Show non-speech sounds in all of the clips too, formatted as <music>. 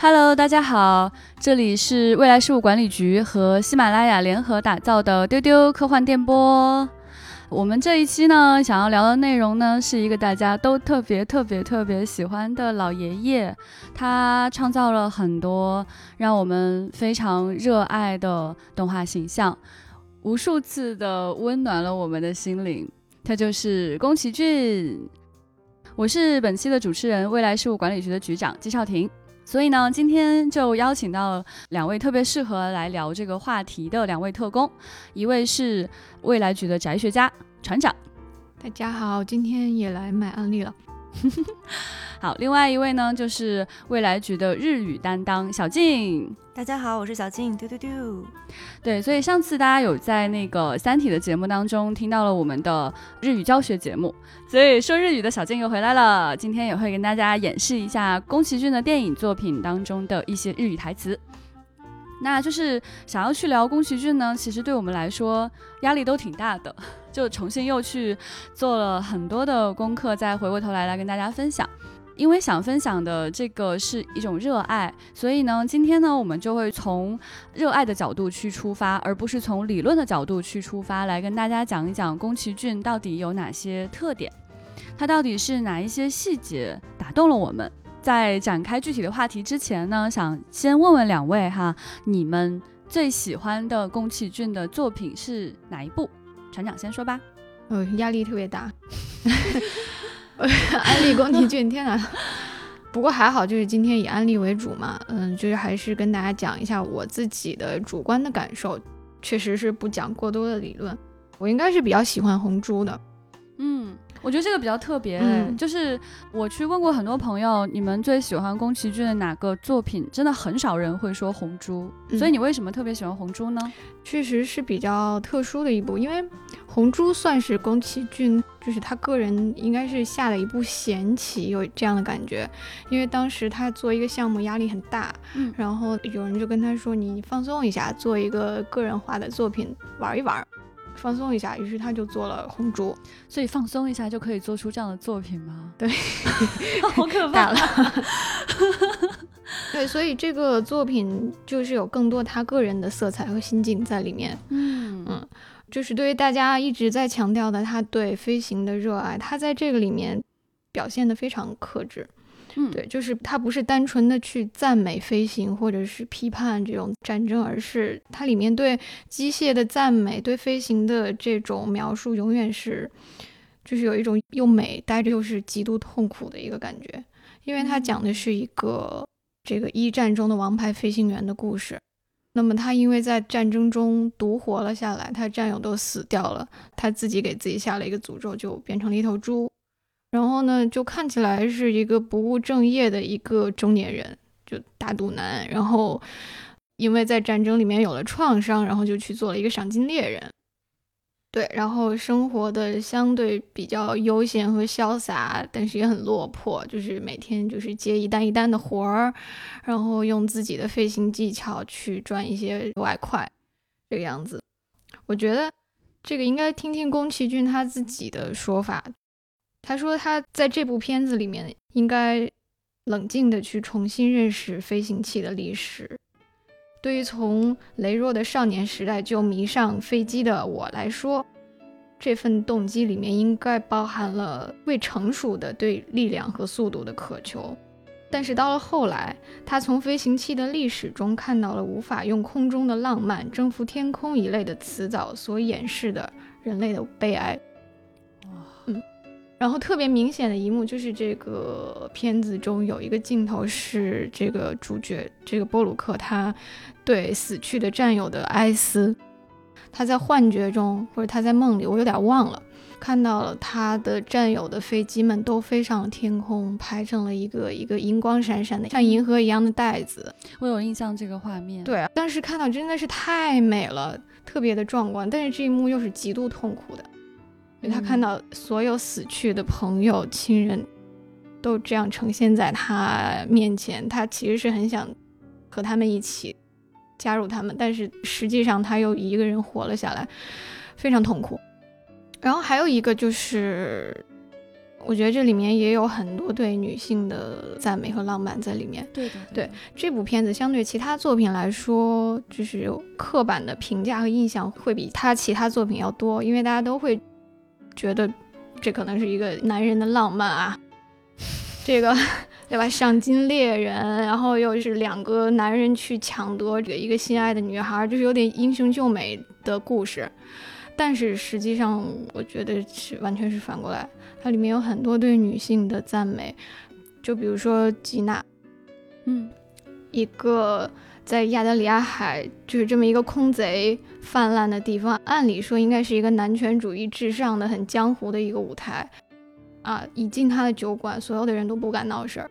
Hello，大家好，这里是未来事务管理局和喜马拉雅联合打造的丢丢科幻电波。我们这一期呢，想要聊的内容呢，是一个大家都特别特别特别喜欢的老爷爷，他创造了很多让我们非常热爱的动画形象，无数次的温暖了我们的心灵。他就是宫崎骏。我是本期的主持人，未来事务管理局的局长季少廷。所以呢，今天就邀请到两位特别适合来聊这个话题的两位特工，一位是未来局的宅学家船长，大家好，今天也来买案例了。<laughs> 好，另外一位呢，就是未来局的日语担当小静。大家好，我是小静，丢丢丢。对，所以上次大家有在那个《三体》的节目当中听到了我们的日语教学节目，所以说日语的小静又回来了。今天也会跟大家演示一下宫崎骏的电影作品当中的一些日语台词。那就是想要去聊宫崎骏呢，其实对我们来说压力都挺大的，<laughs> 就重新又去做了很多的功课，再回过头来来跟大家分享。因为想分享的这个是一种热爱，所以呢，今天呢，我们就会从热爱的角度去出发，而不是从理论的角度去出发，来跟大家讲一讲宫崎骏到底有哪些特点，它到底是哪一些细节打动了我们。在展开具体的话题之前呢，想先问问两位哈，你们最喜欢的宫崎骏的作品是哪一部？船长先说吧。呃，压力特别大。<laughs> <laughs> 安利宫崎骏，天哪！不过还好，就是今天以安利为主嘛，嗯，就是还是跟大家讲一下我自己的主观的感受，确实是不讲过多的理论。我应该是比较喜欢红猪的，嗯。我觉得这个比较特别，就是我去问过很多朋友，你们最喜欢宫崎骏的哪个作品？真的很少人会说《红猪》，所以你为什么特别喜欢《红猪》呢？确实是比较特殊的一部，因为《红猪》算是宫崎骏，就是他个人应该是下了一部闲棋，有这样的感觉。因为当时他做一个项目压力很大，嗯，然后有人就跟他说：“你放松一下，做一个个人化的作品玩一玩。”放松一下，于是他就做了红烛，所以放松一下就可以做出这样的作品吗？对，<laughs> 好可怕 <laughs> 了。<laughs> 对，所以这个作品就是有更多他个人的色彩和心境在里面。嗯嗯，就是对于大家一直在强调的他对飞行的热爱，他在这个里面表现的非常克制。嗯，对，就是它不是单纯的去赞美飞行，或者是批判这种战争，而是它里面对机械的赞美，对飞行的这种描述，永远是，就是有一种又美，待着又是极度痛苦的一个感觉。因为它讲的是一个这个一战中的王牌飞行员的故事，那么他因为在战争中独活了下来，他战友都死掉了，他自己给自己下了一个诅咒，就变成了一头猪。然后呢，就看起来是一个不务正业的一个中年人，就大肚腩。然后，因为在战争里面有了创伤，然后就去做了一个赏金猎人。对，然后生活的相对比较悠闲和潇洒，但是也很落魄，就是每天就是接一单一单的活儿，然后用自己的飞行技巧去赚一些外快，这个样子。我觉得这个应该听听宫崎骏他自己的说法。他说他在这部片子里面应该冷静的去重新认识飞行器的历史。对于从羸弱的少年时代就迷上飞机的我来说，这份动机里面应该包含了未成熟的对力量和速度的渴求。但是到了后来，他从飞行器的历史中看到了无法用空中的浪漫征服天空一类的词藻所掩饰的人类的悲哀。然后特别明显的一幕就是这个片子中有一个镜头是这个主角这个波鲁克他对死去的战友的哀思，他在幻觉中或者他在梦里，我有点忘了，看到了他的战友的飞机们都飞上了天空，排成了一个一个银光闪闪的像银河一样的袋子。我有印象这个画面，对，当时看到真的是太美了，特别的壮观，但是这一幕又是极度痛苦的。因为他看到所有死去的朋友、亲人，都这样呈现在他面前，他其实是很想和他们一起加入他们，但是实际上他又一个人活了下来，非常痛苦。然后还有一个就是我觉得这里面也有很多对女性的赞美和浪漫在里面。对的，对这部片子相对其他作品来说，就是刻板的评价和印象会比他其他作品要多，因为大家都会觉得这可能是一个男人的浪漫啊，<laughs> 这个对吧？赏金猎人，然后又是两个男人去抢夺这个一个心爱的女孩，就是有点英雄救美的故事。但是实际上，我觉得是完全是反过来。它里面有很多对女性的赞美，就比如说吉娜，嗯，一个在亚得里亚海就是这么一个空贼泛滥的地方，按理说应该是一个男权主义至上的很江湖的一个舞台啊。一进他的酒馆，所有的人都不敢闹事儿，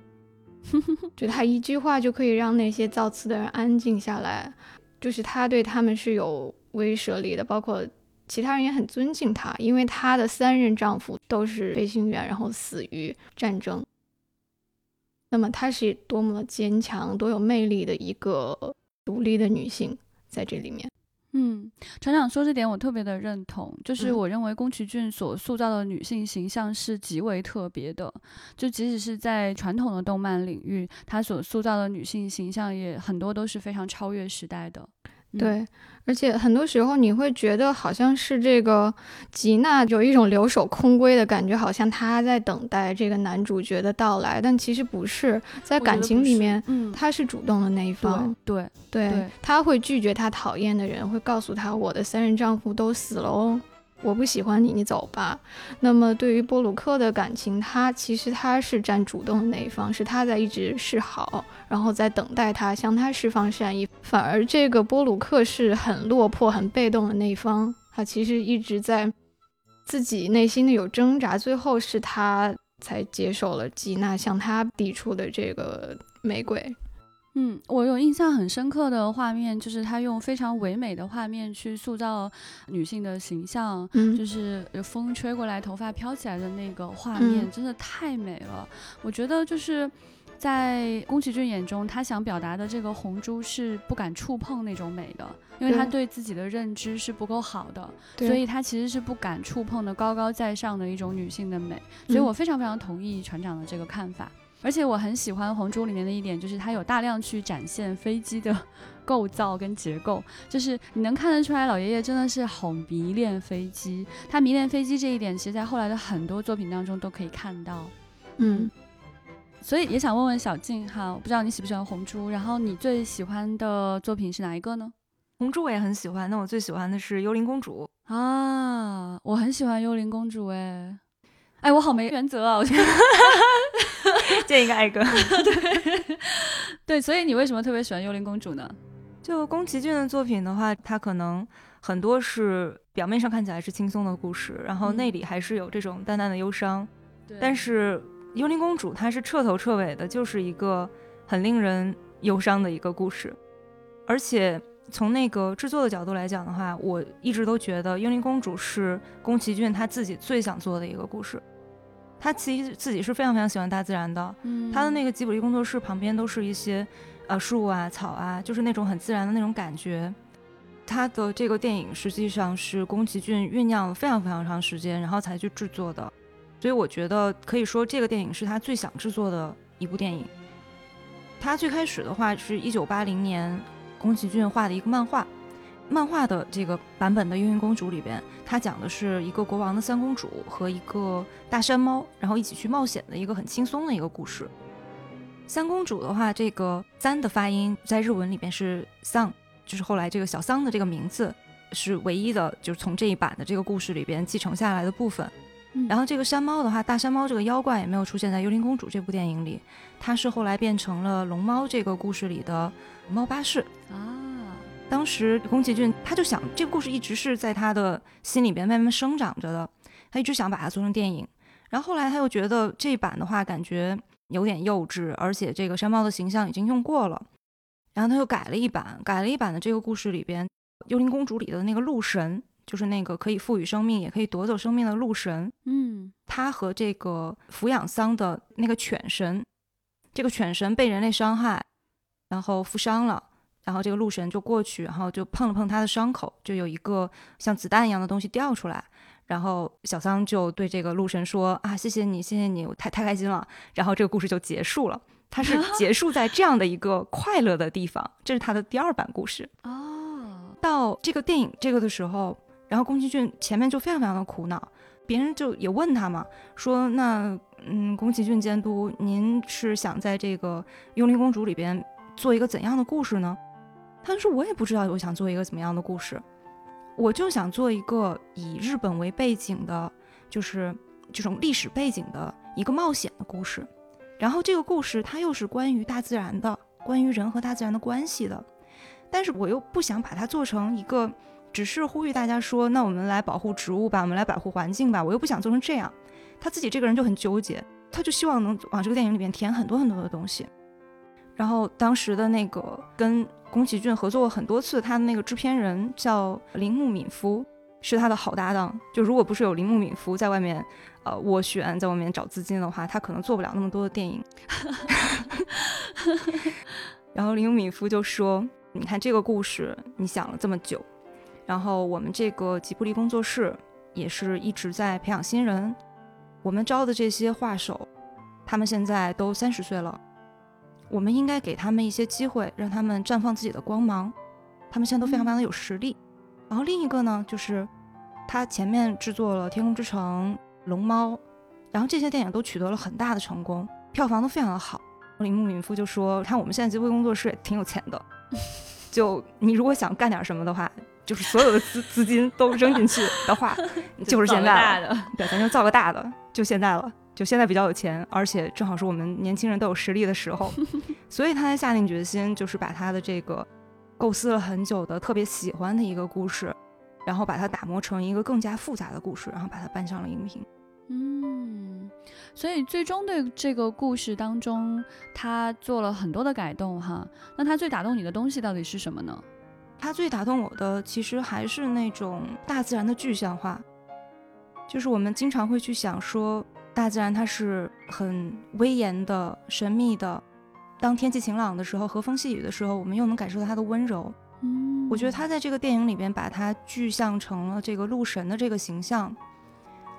<laughs> 就他一句话就可以让那些造次的人安静下来，就是他对他们是有威慑力的，包括。其他人也很尊敬她，因为她的三任丈夫都是飞行员，然后死于战争。那么她是多么坚强、多有魅力的一个独立的女性，在这里面。嗯，船长说这点我特别的认同，就是我认为宫崎骏所塑造的女性形象是极为特别的，就即使是在传统的动漫领域，他所塑造的女性形象也很多都是非常超越时代的。对，而且很多时候你会觉得好像是这个吉娜有一种留守空闺的感觉，好像她在等待这个男主角的到来，但其实不是，在感情里面，嗯，她是主动的那一方，对对，她会拒绝她讨厌的人，会告诉她我的三任丈夫都死了哦。我不喜欢你，你走吧。那么对于波鲁克的感情，他其实他是占主动的那一方，是他在一直示好，然后在等待他向他释放善意。反而这个波鲁克是很落魄、很被动的那一方，他其实一直在自己内心的有挣扎，最后是他才接受了吉娜向他递出的这个玫瑰。嗯，我有印象很深刻的画面，就是他用非常唯美的画面去塑造女性的形象，嗯，就是风吹过来，头发飘起来的那个画面，真的太美了。我觉得就是在宫崎骏眼中，他想表达的这个红珠是不敢触碰那种美的，因为他对自己的认知是不够好的，所以他其实是不敢触碰的高高在上的一种女性的美。所以我非常非常同意船长的这个看法。而且我很喜欢《红猪》里面的一点，就是它有大量去展现飞机的 <laughs> 构造跟结构，就是你能看得出来，老爷爷真的是好迷恋飞机。他迷恋飞机这一点，其实在后来的很多作品当中都可以看到。嗯，所以也想问问小静哈，我不知道你喜不喜欢《红猪》，然后你最喜欢的作品是哪一个呢？《红猪》我也很喜欢，那我最喜欢的是《幽灵公主》啊，我很喜欢《幽灵公主》哎。哎，我好没原则啊！我觉得 <laughs> 见一个爱个。<laughs> 对对，所以你为什么特别喜欢《幽灵公主》呢？就宫崎骏的作品的话，它可能很多是表面上看起来是轻松的故事，然后内里还是有这种淡淡的忧伤。但是《幽灵公主》它是彻头彻尾的，就是一个很令人忧伤的一个故事，而且。从那个制作的角度来讲的话，我一直都觉得《幽灵公主》是宫崎骏他自己最想做的一个故事。他其实自己是非常非常喜欢大自然的，他的那个吉卜力工作室旁边都是一些呃树啊、草啊，就是那种很自然的那种感觉。他的这个电影实际上是宫崎骏酝酿了非常非常长时间，然后才去制作的。所以我觉得可以说这个电影是他最想制作的一部电影。他最开始的话是一九八零年。宫崎骏画的一个漫画，漫画的这个版本的《幽灵公主》里边，它讲的是一个国王的三公主和一个大山猫，然后一起去冒险的一个很轻松的一个故事。三公主的话，这个“三”的发音在日文里边是“桑”，就是后来这个小桑的这个名字是唯一的，就是从这一版的这个故事里边继承下来的部分。然后这个山猫的话，大山猫这个妖怪也没有出现在《幽灵公主》这部电影里，它是后来变成了龙猫这个故事里的猫巴士啊。当时宫崎骏他就想，这个故事一直是在他的心里边慢慢生长着的，他一直想把它做成电影。然后后来他又觉得这版的话感觉有点幼稚，而且这个山猫的形象已经用过了，然后他又改了一版，改了一版的这个故事里边，《幽灵公主》里的那个鹿神。就是那个可以赋予生命，也可以夺走生命的鹿神。嗯，他和这个抚养桑的那个犬神，这个犬神被人类伤害，然后负伤了，然后这个鹿神就过去，然后就碰了碰他的伤口，就有一个像子弹一样的东西掉出来，然后小桑就对这个鹿神说啊，谢谢你，谢谢你，我太太开心了。然后这个故事就结束了，它是 <laughs> 结束在这样的一个快乐的地方，这是他的第二版故事哦。到这个电影这个的时候，然后宫崎骏前面就非常非常的苦恼，别人就也问他嘛，说那嗯，宫崎骏监督，您是想在这个《幽灵公主》里边做一个怎样的故事呢？他说我也不知道，我想做一个怎么样的故事。我就想做一个以日本为背景的，就是这种历史背景的一个冒险的故事。然后这个故事它又是关于大自然的，关于人和大自然的关系的。但是我又不想把它做成一个，只是呼吁大家说，那我们来保护植物吧，我们来保护环境吧。我又不想做成这样。他自己这个人就很纠结，他就希望能往这个电影里面填很多很多的东西。然后当时的那个跟宫崎骏合作过很多次，他的那个制片人叫铃木敏夫，是他的好搭档。就如果不是有铃木敏夫在外面，呃，斡旋，在外面找资金的话，他可能做不了那么多的电影。<laughs> 然后铃木敏夫就说：“你看这个故事，你想了这么久，然后我们这个吉卜力工作室也是一直在培养新人，我们招的这些画手，他们现在都三十岁了。”我们应该给他们一些机会，让他们绽放自己的光芒。他们现在都非常非常的有实力。然后另一个呢，就是他前面制作了《天空之城》《龙猫》，然后这些电影都取得了很大的成功，票房都非常的好。铃木敏夫就说：“看我们现在吉卜力工作室也挺有钱的，<laughs> 就你如果想干点什么的话，就是所有的资资金都扔进去的话，<laughs> 就是现在了。对，咱就造个大的，就现在了。”就现在比较有钱，而且正好是我们年轻人都有实力的时候，<laughs> 所以他才下定决心，就是把他的这个构思了很久的、特别喜欢的一个故事，然后把它打磨成一个更加复杂的故事，然后把它搬上了荧屏。嗯，所以最终的这个故事当中，他做了很多的改动哈。那他最打动你的东西到底是什么呢？他最打动我的其实还是那种大自然的具象化，就是我们经常会去想说。大自然它是很威严的、神秘的。当天气晴朗的时候，和风细雨的时候，我们又能感受到它的温柔。嗯，我觉得他在这个电影里边把它具象成了这个鹿神的这个形象。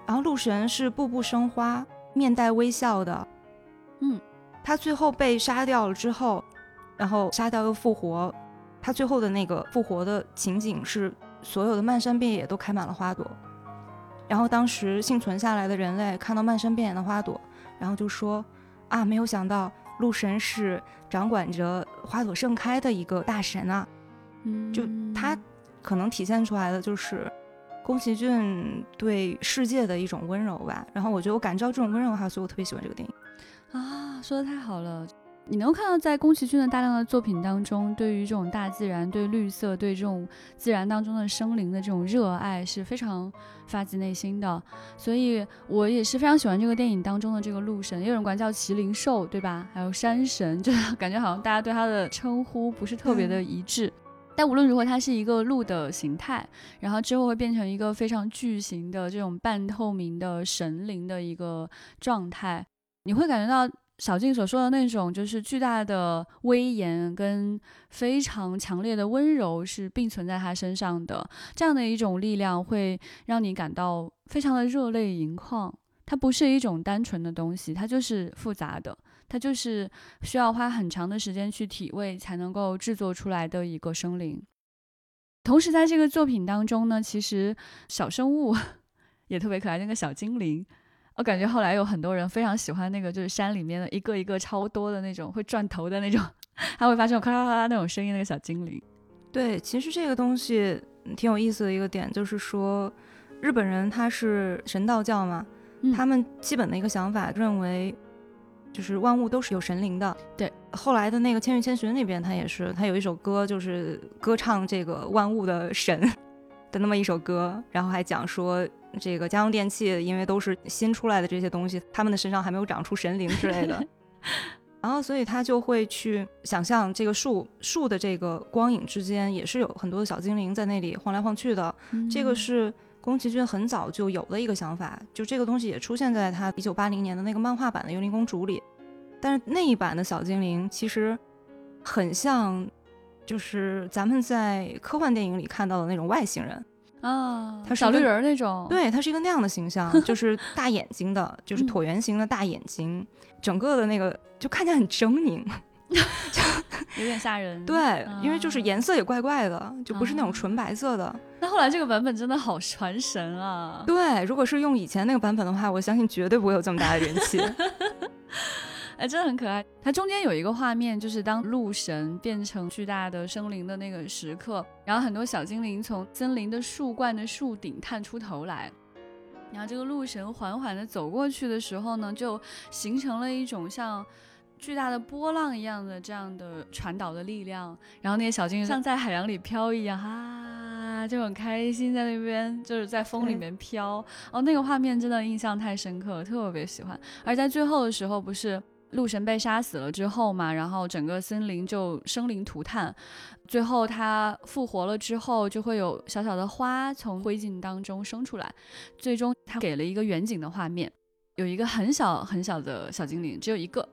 然后鹿神是步步生花、面带微笑的。嗯，他最后被杀掉了之后，然后杀掉又复活。他最后的那个复活的情景是，所有的漫山遍野都开满了花朵。然后当时幸存下来的人类看到漫山遍野的花朵，然后就说：“啊，没有想到鹿神是掌管着花朵盛开的一个大神啊！”嗯，就他可能体现出来的就是宫崎骏对世界的一种温柔吧。然后我觉得我感知到这种温柔的话，所以我特别喜欢这个电影。啊，说的太好了。你能看到，在宫崎骏的大量的作品当中，对于这种大自然、对绿色、对这种自然当中的生灵的这种热爱是非常发自内心的。所以我也是非常喜欢这个电影当中的这个鹿神，也有人管叫麒麟兽，对吧？还有山神，<laughs> 就感觉好像大家对它的称呼不是特别的一致。但无论如何，它是一个鹿的形态，然后之后会变成一个非常巨型的这种半透明的神灵的一个状态，你会感觉到。小静所说的那种，就是巨大的威严跟非常强烈的温柔是并存在他身上的，这样的一种力量会让你感到非常的热泪盈眶。它不是一种单纯的东西，它就是复杂的，它就是需要花很长的时间去体味才能够制作出来的一个生灵。同时，在这个作品当中呢，其实小生物 <laughs> 也特别可爱，那个小精灵。我感觉后来有很多人非常喜欢那个，就是山里面的一个一个超多的那种会转头的那种，<laughs> 还会发出咔啦咔啦那种声音那个小精灵。对，其实这个东西挺有意思的一个点，就是说日本人他是神道教嘛，他们基本的一个想法认为，就是万物都是有神灵的。对，后来的那个《千与千寻》里边，他也是，他有一首歌就是歌唱这个万物的神 <laughs> 的那么一首歌，然后还讲说。这个家用电器，因为都是新出来的这些东西，他们的身上还没有长出神灵之类的，<laughs> 然后所以他就会去想象这个树树的这个光影之间也是有很多的小精灵在那里晃来晃去的。这个是宫崎骏很早就有的一个想法，就这个东西也出现在他一九八零年的那个漫画版的《幽灵公主》里，但是那一版的小精灵其实很像，就是咱们在科幻电影里看到的那种外星人。啊，小绿人那种，对，它是一个那样的形象，<laughs> 就是大眼睛的，就是椭圆形的大眼睛，整个的那个就看起来很狰狞，<laughs> 就 <laughs> 有点吓人。对，因为就是颜色也怪怪的，就不是那种纯白色的。那后来这个版本真的好传神啊！对，如果是用以前那个版本的话，我相信绝对不会有这么大的人气。哎，真的很可爱。它中间有一个画面，就是当鹿神变成巨大的生灵的那个时刻，然后很多小精灵从森林的树冠的树顶探出头来，然后这个鹿神缓缓地走过去的时候呢，就形成了一种像巨大的波浪一样的这样的传导的力量，然后那些小精灵像在海洋里飘一样，哈，就很开心在那边就是在风里面飘。哦，那个画面真的印象太深刻，特别喜欢。而在最后的时候，不是。鹿神被杀死了之后嘛，然后整个森林就生灵涂炭，最后他复活了之后，就会有小小的花从灰烬当中生出来，最终他给了一个远景的画面，有一个很小很小的小精灵，只有一个，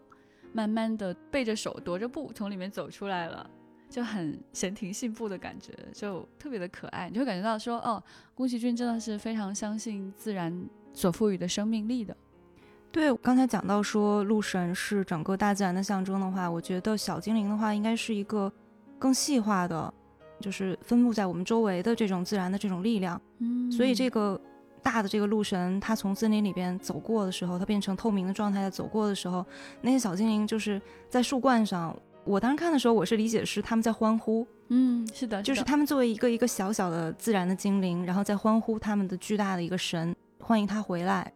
慢慢的背着手踱着步从里面走出来了，就很闲庭信步的感觉，就特别的可爱，你会感觉到说，哦，宫崎骏真的是非常相信自然所赋予的生命力的。对，刚才讲到说鹿神是整个大自然的象征的话，我觉得小精灵的话应该是一个更细化的，就是分布在我们周围的这种自然的这种力量。嗯，所以这个大的这个鹿神，它从森林里边走过的时候，它变成透明的状态走过的时候，那些小精灵就是在树冠上。我当时看的时候，我是理解是他们在欢呼。嗯，是的，就是他们作为一个一个小小的自然的精灵，然后在欢呼他们的巨大的一个神，欢迎他回来。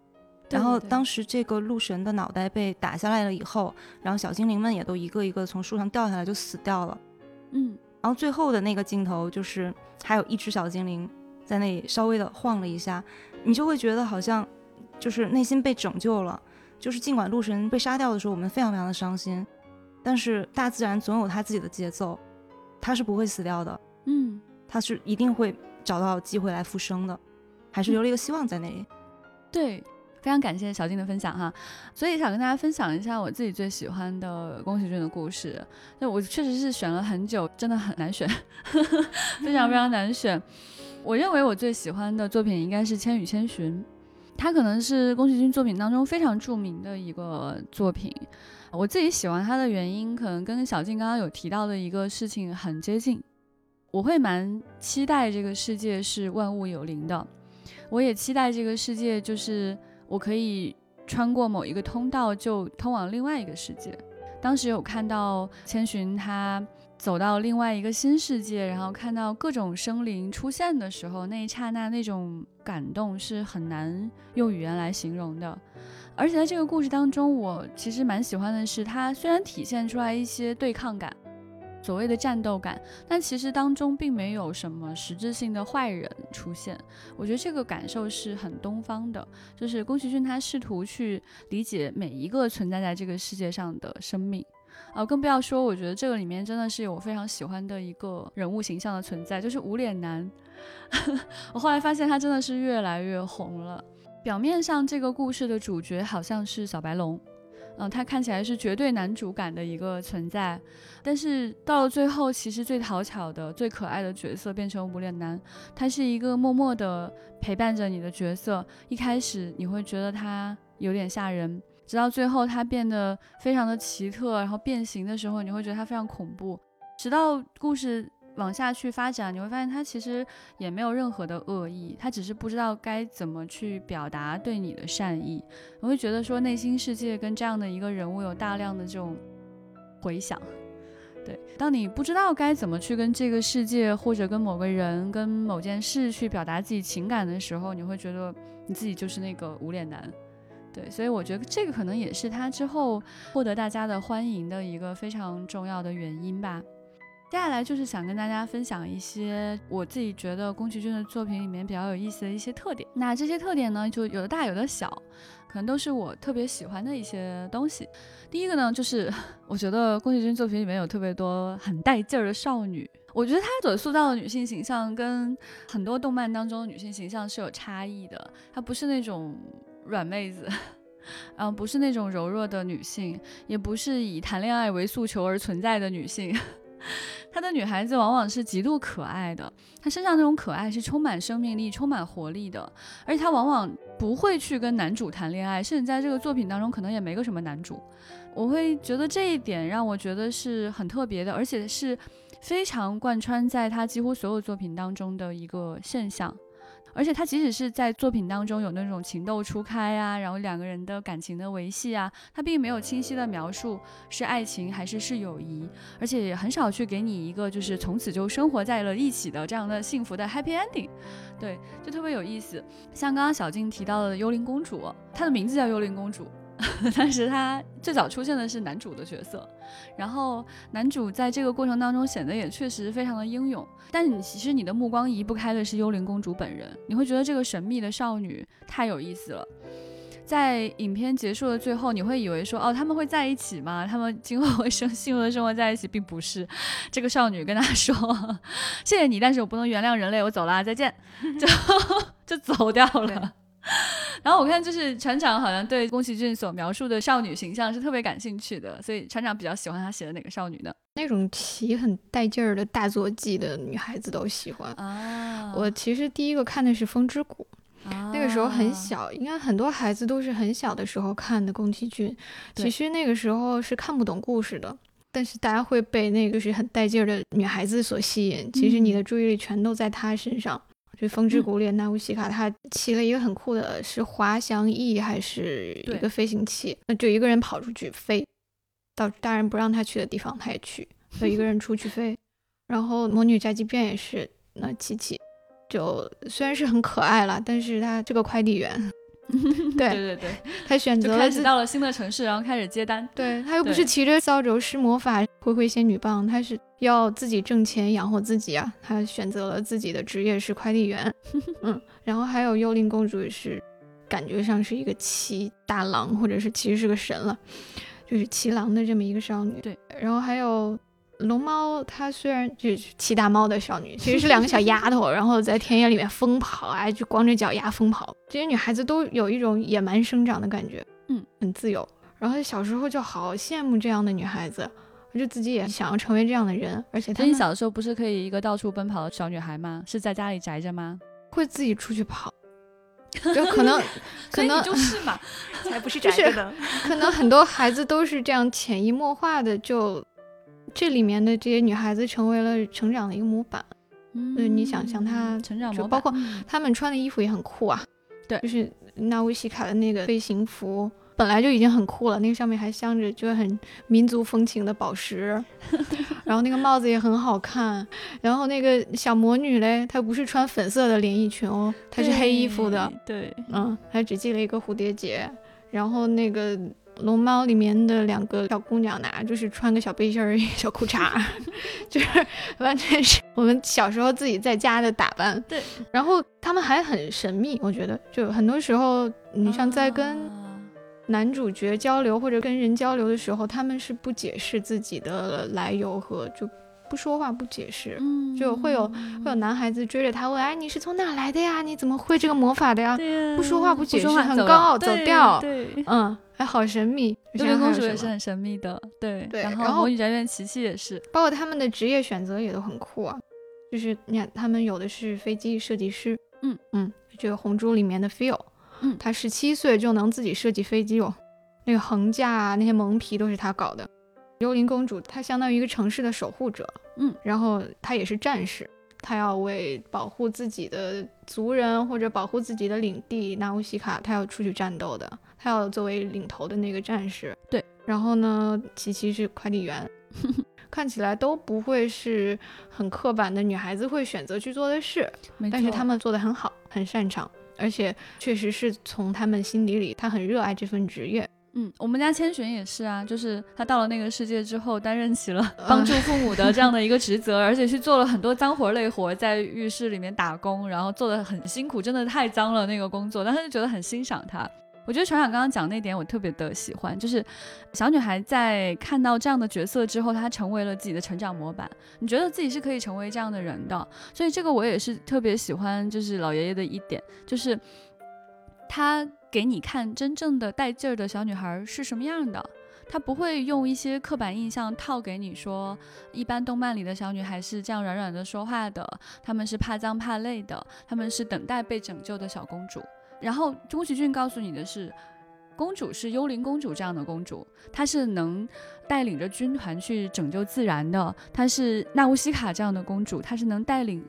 然后当时这个鹿神的脑袋被打下来了以后，然后小精灵们也都一个一个从树上掉下来就死掉了。嗯，然后最后的那个镜头就是还有一只小精灵在那里稍微的晃了一下，你就会觉得好像就是内心被拯救了。就是尽管鹿神被杀掉的时候，我们非常非常的伤心，但是大自然总有它自己的节奏，它是不会死掉的。嗯，它是一定会找到机会来复生的，还是留了一个希望在那里。对。非常感谢小静的分享哈，所以想跟大家分享一下我自己最喜欢的宫崎骏的故事。那我确实是选了很久，真的很难选，非常非常难选。我认为我最喜欢的作品应该是《千与千寻》，它可能是宫崎骏作品当中非常著名的一个作品。我自己喜欢它的原因，可能跟小静刚刚有提到的一个事情很接近。我会蛮期待这个世界是万物有灵的，我也期待这个世界就是。我可以穿过某一个通道，就通往另外一个世界。当时有看到千寻他走到另外一个新世界，然后看到各种生灵出现的时候，那一刹那那种感动是很难用语言来形容的。而且在这个故事当中，我其实蛮喜欢的是，它虽然体现出来一些对抗感。所谓的战斗感，但其实当中并没有什么实质性的坏人出现。我觉得这个感受是很东方的，就是宫崎骏他试图去理解每一个存在在这个世界上的生命，啊，更不要说，我觉得这个里面真的是有我非常喜欢的一个人物形象的存在，就是无脸男。<laughs> 我后来发现他真的是越来越红了。表面上这个故事的主角好像是小白龙。嗯，他看起来是绝对男主感的一个存在，但是到了最后，其实最讨巧的、最可爱的角色变成无脸男。他是一个默默的陪伴着你的角色。一开始你会觉得他有点吓人，直到最后他变得非常的奇特，然后变形的时候，你会觉得他非常恐怖。直到故事。往下去发展，你会发现他其实也没有任何的恶意，他只是不知道该怎么去表达对你的善意。我会觉得说，内心世界跟这样的一个人物有大量的这种回响。对，当你不知道该怎么去跟这个世界或者跟某个人、跟某件事去表达自己情感的时候，你会觉得你自己就是那个无脸男。对，所以我觉得这个可能也是他之后获得大家的欢迎的一个非常重要的原因吧。接下来就是想跟大家分享一些我自己觉得宫崎骏的作品里面比较有意思的一些特点。那这些特点呢，就有的大有的小，可能都是我特别喜欢的一些东西。第一个呢，就是 <laughs> 我觉得宫崎骏作品里面有特别多很带劲儿的少女。我觉得他所塑造的女性形象跟很多动漫当中女性形象是有差异的。她不是那种软妹子，嗯，不是那种柔弱的女性，也不是以谈恋爱为诉求而存在的女性。他的女孩子往往是极度可爱的，她身上那种可爱是充满生命力、充满活力的，而且她往往不会去跟男主谈恋爱，甚至在这个作品当中可能也没个什么男主。我会觉得这一点让我觉得是很特别的，而且是非常贯穿在他几乎所有作品当中的一个现象。而且他即使是在作品当中有那种情窦初开啊，然后两个人的感情的维系啊，他并没有清晰的描述是爱情还是是友谊，而且也很少去给你一个就是从此就生活在了一起的这样的幸福的 happy ending，对，就特别有意思。像刚刚小静提到的幽灵公主，她的名字叫幽灵公主。<laughs> 但是他最早出现的是男主的角色，然后男主在这个过程当中显得也确实非常的英勇，但你其实你的目光移不开的是幽灵公主本人，你会觉得这个神秘的少女太有意思了。在影片结束的最后，你会以为说哦他们会在一起吗？他们今后会生幸福的生活在一起，并不是。这个少女跟他说谢谢你，但是我不能原谅人类，我走了，再见，<laughs> 就就走掉了。<laughs> 然后我看，就是船长好像对宫崎骏所描述的少女形象是特别感兴趣的，所以船长比较喜欢他写的哪个少女呢？那种骑很带劲儿的大坐骑的女孩子都喜欢啊。我其实第一个看的是《风之谷》，那个时候很小，应该很多孩子都是很小的时候看的宫崎骏。其实那个时候是看不懂故事的，但是大家会被那个是很带劲儿的女孩子所吸引。其实你的注意力全都在她身上。就《风之谷》里，纳乌西卡他骑了一个很酷的，是滑翔翼还是一个飞行器？那就一个人跑出去飞，到大人不让他去的地方，他也去，就一个人出去飞。然后《魔女宅急便》也是，那琪琪就虽然是很可爱了，但是他这个快递员。<laughs> 对对对，他选择开始到了新的城市，然后开始接单。对他又不是骑着扫帚施魔法挥挥仙女棒，他是要自己挣钱养活自己啊。他选择了自己的职业是快递员。<laughs> 嗯，然后还有幽灵公主也是，感觉上是一个骑大狼，或者是其实是个神了，就是骑狼的这么一个少女。对，然后还有。龙猫，它虽然就是骑大猫的少女，其实是两个小丫头，然后在田野里面疯跑啊，就光着脚丫疯跑。这些女孩子都有一种野蛮生长的感觉，嗯，很自由。然后小时候就好羡慕这样的女孩子，我就自己也想要成为这样的人。而且，你小的时候不是可以一个到处奔跑的小女孩吗？是在家里宅着吗？会自己出去跑，就可能，<laughs> 可能就是嘛，<laughs> 才不是宅着的。可能很多孩子都是这样潜移默化的就。这里面的这些女孩子成为了成长的一个模板，嗯，你想象她成长模板，包括她们穿的衣服也很酷啊，对，就是纳乌西卡的那个飞行服本来就已经很酷了，那个上面还镶着就是很民族风情的宝石，<laughs> 然后那个帽子也很好看，然后那个小魔女嘞，她不是穿粉色的连衣裙哦，她是黑衣服的，对，嗯，还只系了一个蝴蝶结，然后那个。龙猫里面的两个小姑娘呢，就是穿个小背心儿、<laughs> 小裤衩，<laughs> 就是完全是我们小时候自己在家的打扮。对，然后他们还很神秘，我觉得就很多时候，你像在跟男主角交流或者跟人交流的时候，他们是不解释自己的来由和就。不说话不解释，嗯，就会有会有男孩子追着他问，哎，你是从哪来的呀？你怎么会这个魔法的呀？不说话不解释，很高傲，走掉，对，嗯，还好神秘。幽灵公主也是很神秘的，对，对。然后魔女宅院琪琪也是，包括他们的职业选择也都很酷啊。就是你看，他们有的是飞机设计师，嗯嗯，这个红猪里面的 Phil，嗯，他十七岁就能自己设计飞机哦，那个横架啊，那些蒙皮都是他搞的。幽灵公主，她相当于一个城市的守护者，嗯，然后她也是战士，她要为保护自己的族人或者保护自己的领地纳乌西卡，她要出去战斗的，她要作为领头的那个战士。对，然后呢，琪琪是快递员，<laughs> 看起来都不会是很刻板的女孩子会选择去做的事，但是他们做的很好，很擅长，而且确实是从他们心底里，她很热爱这份职业。嗯，我们家千寻也是啊，就是他到了那个世界之后，担任起了帮助父母的这样的 <laughs> 一个职责，而且去做了很多脏活累活，在浴室里面打工，然后做的很辛苦，真的太脏了那个工作，但是就觉得很欣赏他。我觉得船长刚刚讲那点我特别的喜欢，就是小女孩在看到这样的角色之后，她成为了自己的成长模板，你觉得自己是可以成为这样的人的，所以这个我也是特别喜欢，就是老爷爷的一点，就是他。给你看真正的带劲儿的小女孩是什么样的？他不会用一些刻板印象套给你说，一般动漫里的小女孩是这样软软的说话的，她们是怕脏怕累的，她们是等待被拯救的小公主。然后宫崎骏告诉你的是，公主是幽灵公主这样的公主，她是能带领着军团去拯救自然的，她是纳乌西卡这样的公主，她是能带领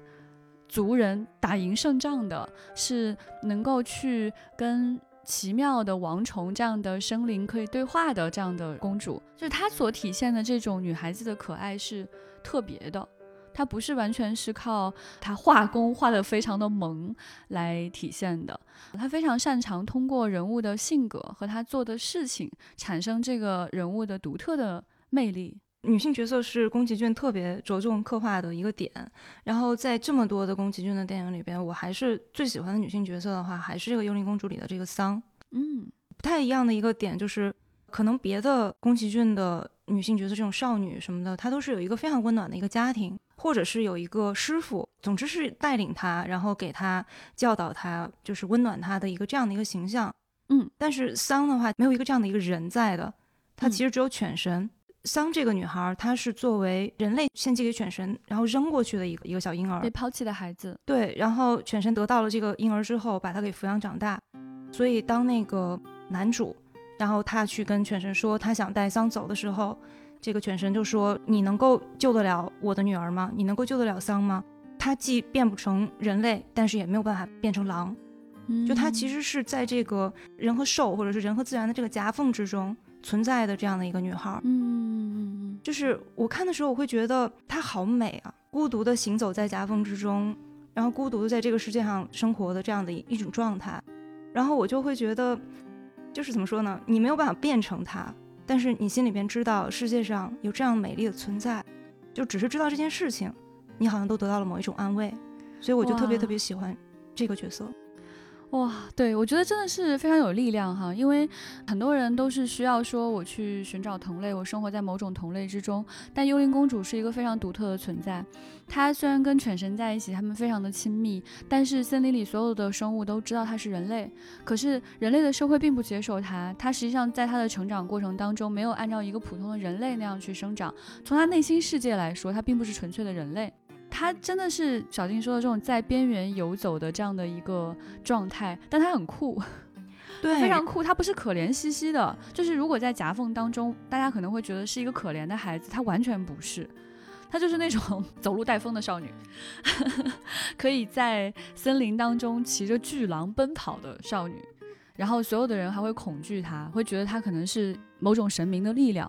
族人打赢胜仗的，是能够去跟。奇妙的王虫这样的生灵可以对话的这样的公主，就是她所体现的这种女孩子的可爱是特别的，她不是完全是靠她画工画的非常的萌来体现的，她非常擅长通过人物的性格和她做的事情产生这个人物的独特的魅力。女性角色是宫崎骏特别着重刻画的一个点，然后在这么多的宫崎骏的电影里边，我还是最喜欢的女性角色的话，还是这个《幽灵公主》里的这个桑。嗯，不太一样的一个点就是，可能别的宫崎骏的女性角色，这种少女什么的，她都是有一个非常温暖的一个家庭，或者是有一个师傅，总之是带领她，然后给她教导她，就是温暖她的一个这样的一个形象。嗯，但是桑的话，没有一个这样的一个人在的，她其实只有犬神。桑这个女孩，她是作为人类献祭给犬神，然后扔过去的一个一个小婴儿，被抛弃的孩子。对，然后犬神得到了这个婴儿之后，把他给抚养长大。所以当那个男主，然后他去跟犬神说他想带桑走的时候，这个犬神就说：“你能够救得了我的女儿吗？你能够救得了桑吗？他既变不成人类，但是也没有办法变成狼。就他其实是在这个人和兽，或者是人和自然的这个夹缝之中。”存在的这样的一个女孩，嗯，就是我看的时候，我会觉得她好美啊，孤独的行走在夹缝之中，然后孤独的在这个世界上生活的这样的一种状态，然后我就会觉得，就是怎么说呢？你没有办法变成她，但是你心里边知道世界上有这样美丽的存在，就只是知道这件事情，你好像都得到了某一种安慰，所以我就特别特别喜欢这个角色。哇，对我觉得真的是非常有力量哈，因为很多人都是需要说我去寻找同类，我生活在某种同类之中。但幽灵公主是一个非常独特的存在，她虽然跟犬神在一起，他们非常的亲密，但是森林里所有的生物都知道她是人类，可是人类的社会并不接受她。她实际上在她的成长过程当中，没有按照一个普通的人类那样去生长。从她内心世界来说，她并不是纯粹的人类。他真的是小静说的这种在边缘游走的这样的一个状态，但他很酷，<laughs> 对，非常酷。他不是可怜兮兮的，就是如果在夹缝当中，大家可能会觉得是一个可怜的孩子，他完全不是，他就是那种 <laughs> 走路带风的少女，<laughs> 可以在森林当中骑着巨狼奔跑的少女，然后所有的人还会恐惧她，会觉得她可能是某种神明的力量，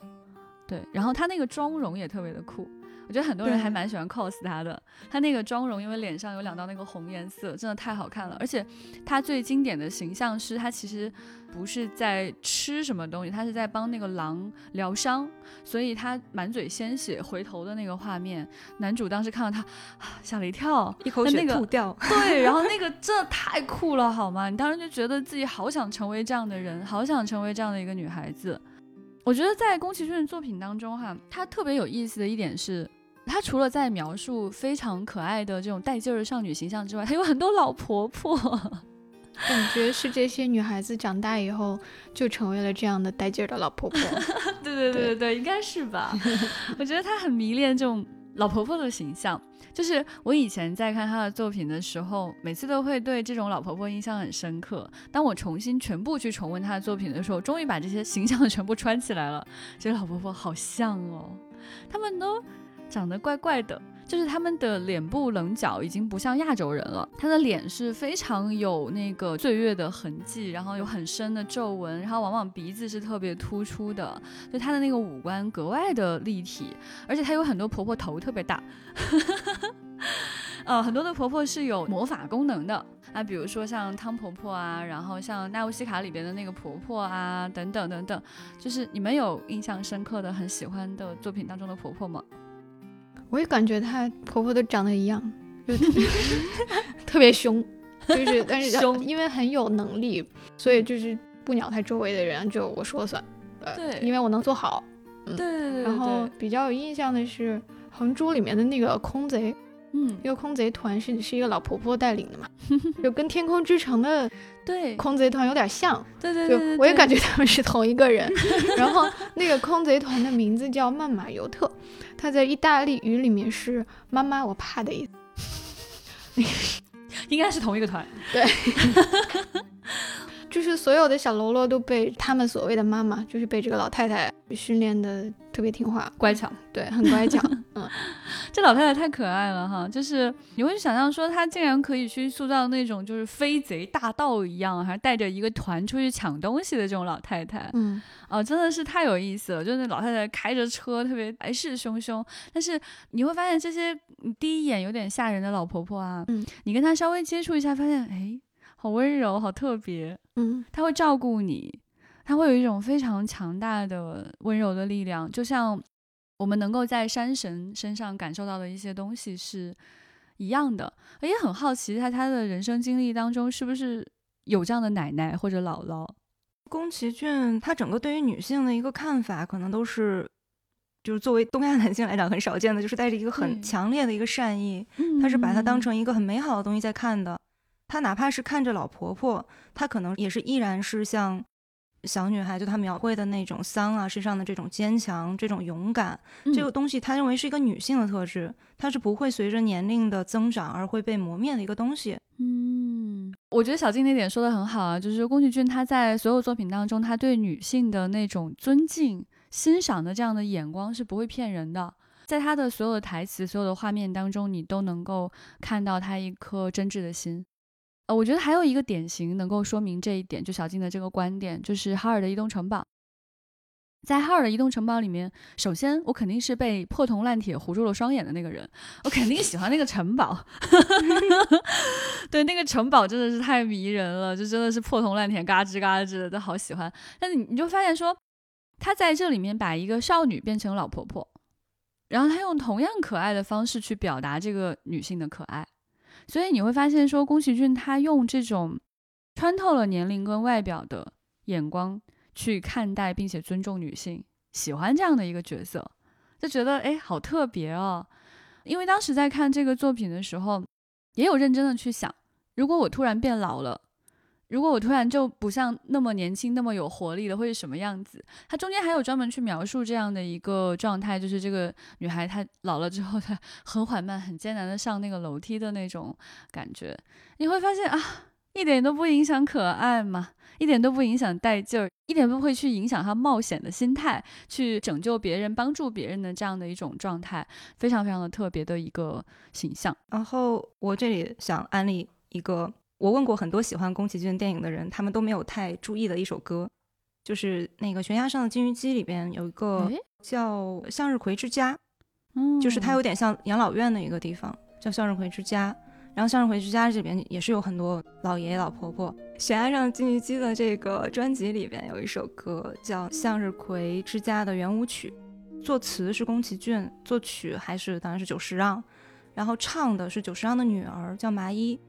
对，然后她那个妆容也特别的酷。我觉得很多人还蛮喜欢 cos 她的，她那个妆容，因为脸上有两道那个红颜色，真的太好看了。而且她最经典的形象是她其实不是在吃什么东西，她是在帮那个狼疗伤，所以她满嘴鲜血回头的那个画面，男主当时看到他吓了一跳，一口血吐掉。对，然后那 <laughs> 个真的太酷了，好吗？你当时就觉得自己好想成为这样的人，好想成为这样的一个女孩子。我觉得在宫崎骏的作品当中，哈，他特别有意思的一点是。他除了在描述非常可爱的这种带劲儿的少女形象之外，他有很多老婆婆，<laughs> 感觉是这些女孩子长大以后就成为了这样的带劲儿的老婆婆。<laughs> 对对对对对，应该是吧？<laughs> 我觉得他很迷恋这种老婆婆的形象。就是我以前在看他的作品的时候，每次都会对这种老婆婆印象很深刻。当我重新全部去重温他的作品的时候，终于把这些形象 <laughs> 全部穿起来了。这些老婆婆好像哦，他们都。长得怪怪的，就是他们的脸部棱角已经不像亚洲人了。他的脸是非常有那个岁月的痕迹，然后有很深的皱纹，然后往往鼻子是特别突出的，就他的那个五官格外的立体。而且他有很多婆婆头特别大，呃，很多的婆婆是有魔法功能的啊，比如说像汤婆婆啊，然后像《纳乌西卡》里边的那个婆婆啊，等等等等。就是你们有印象深刻的、很喜欢的作品当中的婆婆吗？我也感觉她婆婆都长得一样，就 <laughs> 特别凶，就是但是凶，因为很有能力，所以就是不鸟她周围的人，就我说了算。对，因为我能做好。对对对。然后比较有印象的是《横珠》里面的那个空贼，嗯，一个空贼团是是一个老婆婆带领的嘛，<laughs> 就跟天空之城的对空贼团有点像。对对对，我也感觉他们是同一个人。<laughs> 然后那个空贼团的名字叫曼马尤特，他在意大利语里面是“妈妈，我怕”的意思。<laughs> 应该是同一个团。对。<laughs> 就是所有的小喽啰都被他们所谓的妈妈，就是被这个老太太训练的特别听话、乖巧，对，很乖巧。<laughs> 嗯，这老太太太可爱了哈，就是你会想象说她竟然可以去塑造那种就是飞贼大盗一样，还带着一个团出去抢东西的这种老太太。嗯，哦，真的是太有意思了，就是那老太太开着车特别来势汹汹，但是你会发现这些第一眼有点吓人的老婆婆啊，嗯，你跟她稍微接触一下，发现哎。好温柔，好特别，嗯，他会照顾你，他会有一种非常强大的温柔的力量，就像我们能够在山神身上感受到的一些东西是一样的。我也很好奇，在他的人生经历当中，是不是有这样的奶奶或者姥姥？宫崎骏他整个对于女性的一个看法，可能都是，就是作为东亚男性来讲很少见的，就是带着一个很强烈的一个善意，他是把它当成一个很美好的东西在看的。他哪怕是看着老婆婆，他可能也是依然是像小女孩，就她描绘的那种桑啊身上的这种坚强、这种勇敢，这个东西她认为是一个女性的特质，它是不会随着年龄的增长而会被磨灭的一个东西。嗯，我觉得小静那点说的很好啊，就是宫崎骏他在所有作品当中，他对女性的那种尊敬、欣赏的这样的眼光是不会骗人的，在他的所有的台词、所有的画面当中，你都能够看到他一颗真挚的心。呃，我觉得还有一个典型能够说明这一点，就小静的这个观点，就是哈尔的移动城堡。在哈尔的移动城堡里面，首先我肯定是被破铜烂铁糊住了双眼的那个人，我肯定喜欢那个城堡。<laughs> 对，那个城堡真的是太迷人了，就真的是破铜烂铁，嘎吱嘎吱的，都好喜欢。但是你你就发现说，他在这里面把一个少女变成老婆婆，然后他用同样可爱的方式去表达这个女性的可爱。所以你会发现，说宫崎骏他用这种穿透了年龄跟外表的眼光去看待并且尊重女性，喜欢这样的一个角色，就觉得哎，好特别哦。因为当时在看这个作品的时候，也有认真的去想，如果我突然变老了。如果我突然就不像那么年轻、那么有活力了，会是什么样子？它中间还有专门去描述这样的一个状态，就是这个女孩她 <laughs> 老了之后，她很缓慢、很艰难的上那个楼梯的那种感觉。你会发现啊，一点都不影响可爱嘛，一点都不影响带劲儿，一点都不会去影响她冒险的心态，去拯救别人、帮助别人的这样的一种状态，非常非常的特别的一个形象。然后我这里想安利一个。我问过很多喜欢宫崎骏电影的人，他们都没有太注意的一首歌，就是那个《悬崖上的金鱼姬》里边有一个叫《向日葵之家》，嗯，就是它有点像养老院的一个地方，叫向日葵之家。然后向日葵之家这边也是有很多老爷爷老婆婆。《悬崖上的金鱼姬》的这个专辑里边有一首歌叫《向日葵之家的圆舞曲》，作词是宫崎骏，作曲还是当然是久石让，然后唱的是久石让的女儿叫麻衣。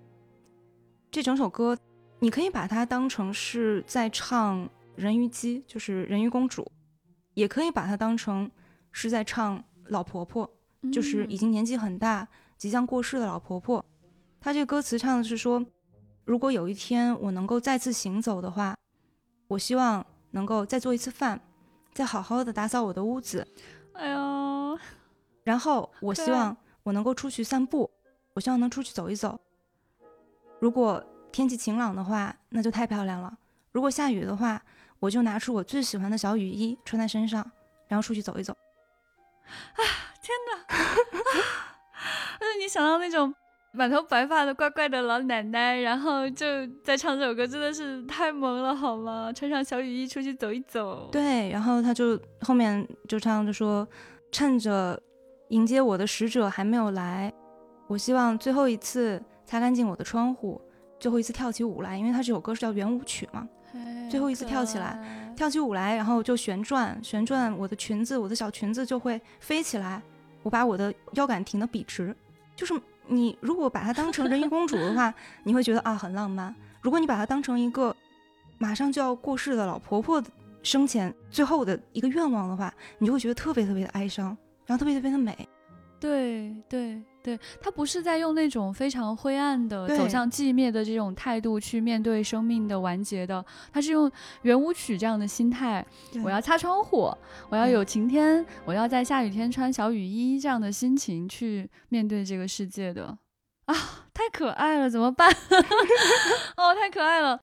这整首歌，你可以把它当成是在唱人鱼姬，就是人鱼公主，也可以把它当成是在唱老婆婆，就是已经年纪很大、即将过世的老婆婆。她这个歌词唱的是说，如果有一天我能够再次行走的话，我希望能够再做一次饭，再好好的打扫我的屋子。哎呦，然后我希望我能够出去散步，我希望能出去走一走。如果天气晴朗的话，那就太漂亮了。如果下雨的话，我就拿出我最喜欢的小雨衣穿在身上，然后出去走一走。啊，天哪！<laughs> 那你想到那种满头白发的怪怪的老奶奶，然后就在唱这首歌，真的是太萌了，好吗？穿上小雨衣出去走一走。对，然后他就后面就唱着说：“趁着迎接我的使者还没有来，我希望最后一次。”擦干净我的窗户，最后一次跳起舞来，因为它这首歌是叫圆舞曲嘛。最后一次跳起来，跳起舞来，然后就旋转，旋转我的裙子，我的小裙子就会飞起来。我把我的腰杆挺得笔直。就是你如果把它当成人 <laughs> 鱼公主的话，你会觉得啊很浪漫；如果你把它当成一个马上就要过世的老婆婆生前最后的一个愿望的话，你就会觉得特别特别的哀伤，然后特别特别的美。对对对，他不是在用那种非常灰暗的走向寂灭的这种态度去面对生命的完结的，他是用圆舞曲这样的心态，我要擦窗户，我要有晴天，我要在下雨天穿小雨衣这样的心情去面对这个世界的啊，太可爱了，怎么办？<laughs> 哦，太可爱了。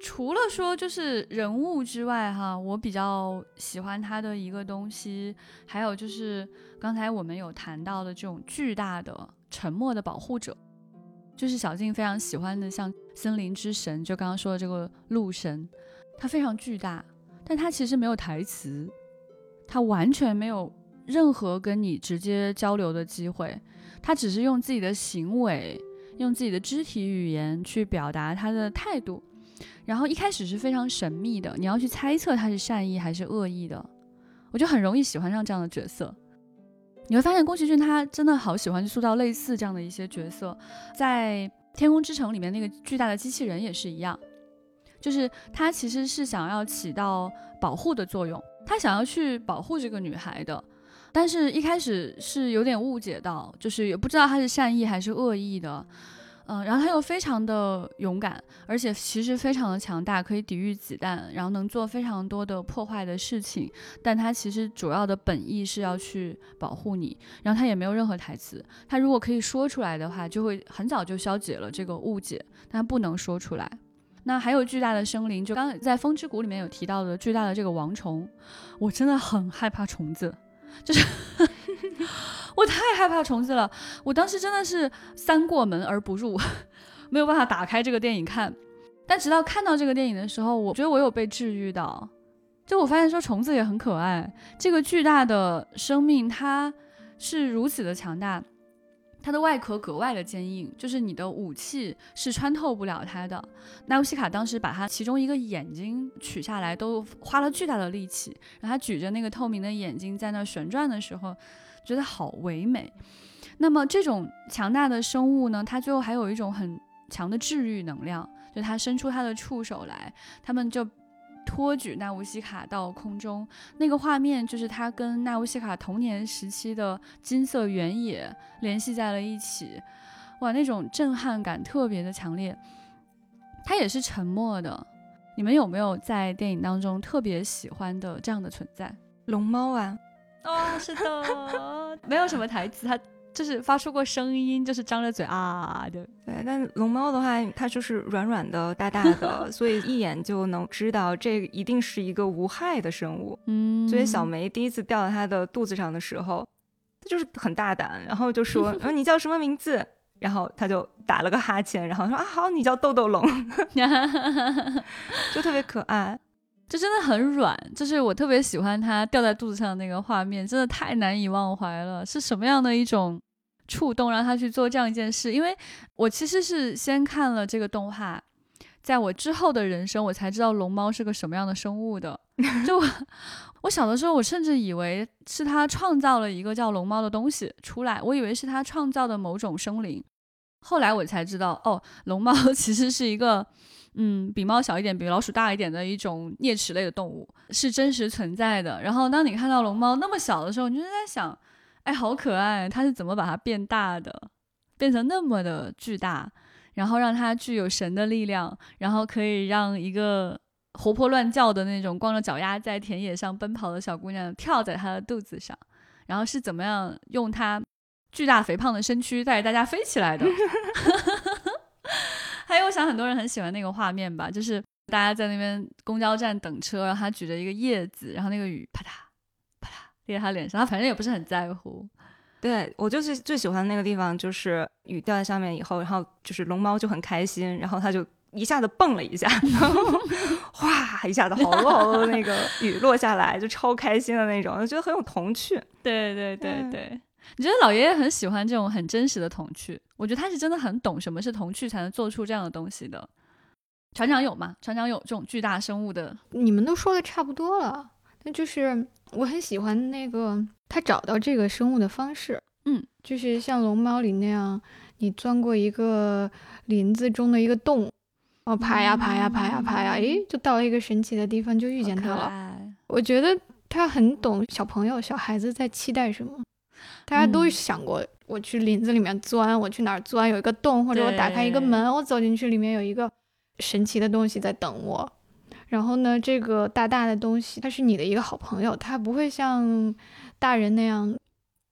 除了说就是人物之外，哈，我比较喜欢他的一个东西，还有就是刚才我们有谈到的这种巨大的沉默的保护者，就是小静非常喜欢的，像森林之神，就刚刚说的这个鹿神，它非常巨大，但它其实没有台词，它完全没有任何跟你直接交流的机会，他只是用自己的行为，用自己的肢体语言去表达他的态度。然后一开始是非常神秘的，你要去猜测他是善意还是恶意的，我就很容易喜欢上这样的角色。你会发现宫崎骏他真的好喜欢去塑造类似这样的一些角色，在《天空之城》里面那个巨大的机器人也是一样，就是他其实是想要起到保护的作用，他想要去保护这个女孩的，但是一开始是有点误解到，就是也不知道他是善意还是恶意的。嗯，然后他又非常的勇敢，而且其实非常的强大，可以抵御子弹，然后能做非常多的破坏的事情。但他其实主要的本意是要去保护你。然后他也没有任何台词，他如果可以说出来的话，就会很早就消解了这个误解。但他不能说出来。那还有巨大的生灵，就刚在《风之谷》里面有提到的巨大的这个王虫，我真的很害怕虫子，就是。<laughs> 我太害怕虫子了，我当时真的是三过门而不入，<laughs> 没有办法打开这个电影看。但直到看到这个电影的时候，我觉得我有被治愈到。就我发现说虫子也很可爱，这个巨大的生命它是如此的强大，它的外壳格外的坚硬，就是你的武器是穿透不了它的。纳乌西卡当时把它其中一个眼睛取下来，都花了巨大的力气，然后他举着那个透明的眼睛在那旋转的时候。觉得好唯美，那么这种强大的生物呢？它最后还有一种很强的治愈能量，就它伸出它的触手来，他们就托举纳乌西卡到空中，那个画面就是他跟纳乌西卡童年时期的金色原野联系在了一起，哇，那种震撼感特别的强烈。它也是沉默的，你们有没有在电影当中特别喜欢的这样的存在？龙猫啊。哦，是的，<laughs> 没有什么台词，它就是发出过声音，就是张着嘴啊的。对，但龙猫的话，它就是软软的、大大的，<laughs> 所以一眼就能知道这一定是一个无害的生物。嗯，所以小梅第一次掉到它的肚子上的时候，它就是很大胆，然后就说：“ <laughs> 嗯，你叫什么名字？”然后它就打了个哈欠，然后说：“啊，好，你叫豆豆龙。”就特别可爱。就真的很软，就是我特别喜欢它掉在肚子上的那个画面，真的太难以忘怀了。是什么样的一种触动让他去做这样一件事？因为我其实是先看了这个动画，在我之后的人生，我才知道龙猫是个什么样的生物的。就我小的时候，我甚至以为是他创造了一个叫龙猫的东西出来，我以为是他创造的某种生灵。后来我才知道，哦，龙猫 <laughs> 其实是一个。嗯，比猫小一点，比老鼠大一点的一种啮齿类的动物是真实存在的。然后，当你看到龙猫那么小的时候，你就在想，哎，好可爱，它是怎么把它变大的，变成那么的巨大，然后让它具有神的力量，然后可以让一个活泼乱叫的那种光着脚丫在田野上奔跑的小姑娘跳在它的肚子上，然后是怎么样用它巨大肥胖的身躯带着大家飞起来的。<laughs> 还有，我想很多人很喜欢那个画面吧，就是大家在那边公交站等车，然后他举着一个叶子，然后那个雨啪嗒啪嗒滴在他脸上，他反正也不是很在乎。对我就是最喜欢那个地方，就是雨掉在上面以后，然后就是龙猫就很开心，然后他就一下子蹦了一下，然后哗一下子好多好多那个雨落下来，就超开心的那种，就觉得很有童趣。对对对对。你觉得老爷爷很喜欢这种很真实的童趣？我觉得他是真的很懂什么是童趣，才能做出这样的东西的。船长有吗？船长有这种巨大生物的？你们都说的差不多了，那就是我很喜欢那个他找到这个生物的方式。嗯，就是像龙猫里那样，你钻过一个林子中的一个洞，哦，爬呀爬呀爬呀爬呀，诶，就到了一个神奇的地方，就遇见他了。我觉得他很懂小朋友、小孩子在期待什么。大家都想过，我去林子里面钻，我去哪儿钻，有一个洞，或者我打开一个门，我走进去，里面有一个神奇的东西在等我。然后呢，这个大大的东西，它是你的一个好朋友，它不会像大人那样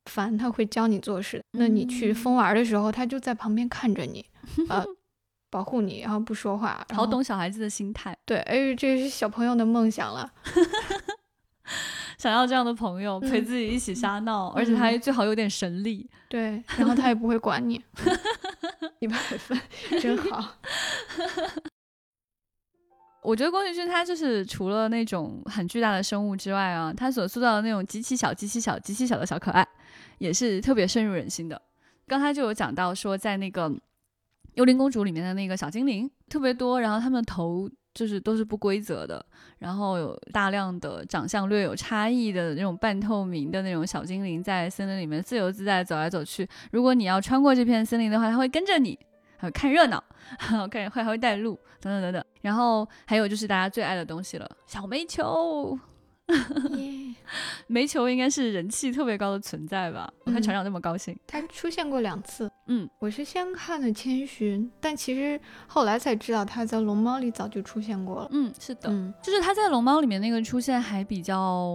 烦，他会教你做事。那你去疯玩的时候，他就在旁边看着你，<laughs> 呃，保护你，然后不说话。好懂小孩子的心态。对，哎，这是小朋友的梦想了。<laughs> 想要这样的朋友陪自己一起瞎闹，而且他最好有点神力。对，<laughs> 然后他也不会管你，<laughs> 一百分，真好。<laughs> 我觉得宫崎骏他就是除了那种很巨大的生物之外啊，他所塑造的那种极其小、极其小、极其小的小可爱，也是特别深入人心的。刚才就有讲到说，在那个《幽灵公主》里面的那个小精灵特别多，然后他们头。就是都是不规则的，然后有大量的长相略有差异的那种半透明的那种小精灵在森林里面自由自在走来走去。如果你要穿过这片森林的话，它会跟着你，还会看热闹，看会还会带路等等等等。然后还有就是大家最爱的东西了，小煤球。<laughs> 煤球应该是人气特别高的存在吧？我看船长那么高兴，他出现过两次。嗯，我是先看的《千寻》，但其实后来才知道他在《龙猫》里早就出现过了。嗯，是的，就是他在《龙猫》里面那个出现还比较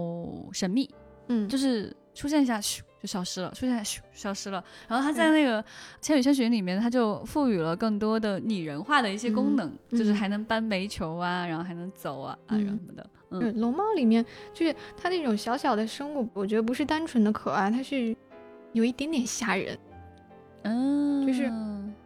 神秘。嗯，就是出现一下咻就消失了，出现咻消失了。然后他在那个《千与千寻》里面，他就赋予了更多的拟人化的一些功能，就是还能搬煤球啊，然后还能走啊啊什么的。嗯，龙猫里面就是它那种小小的生物，我觉得不是单纯的可爱，它是有一点点吓人。嗯，就是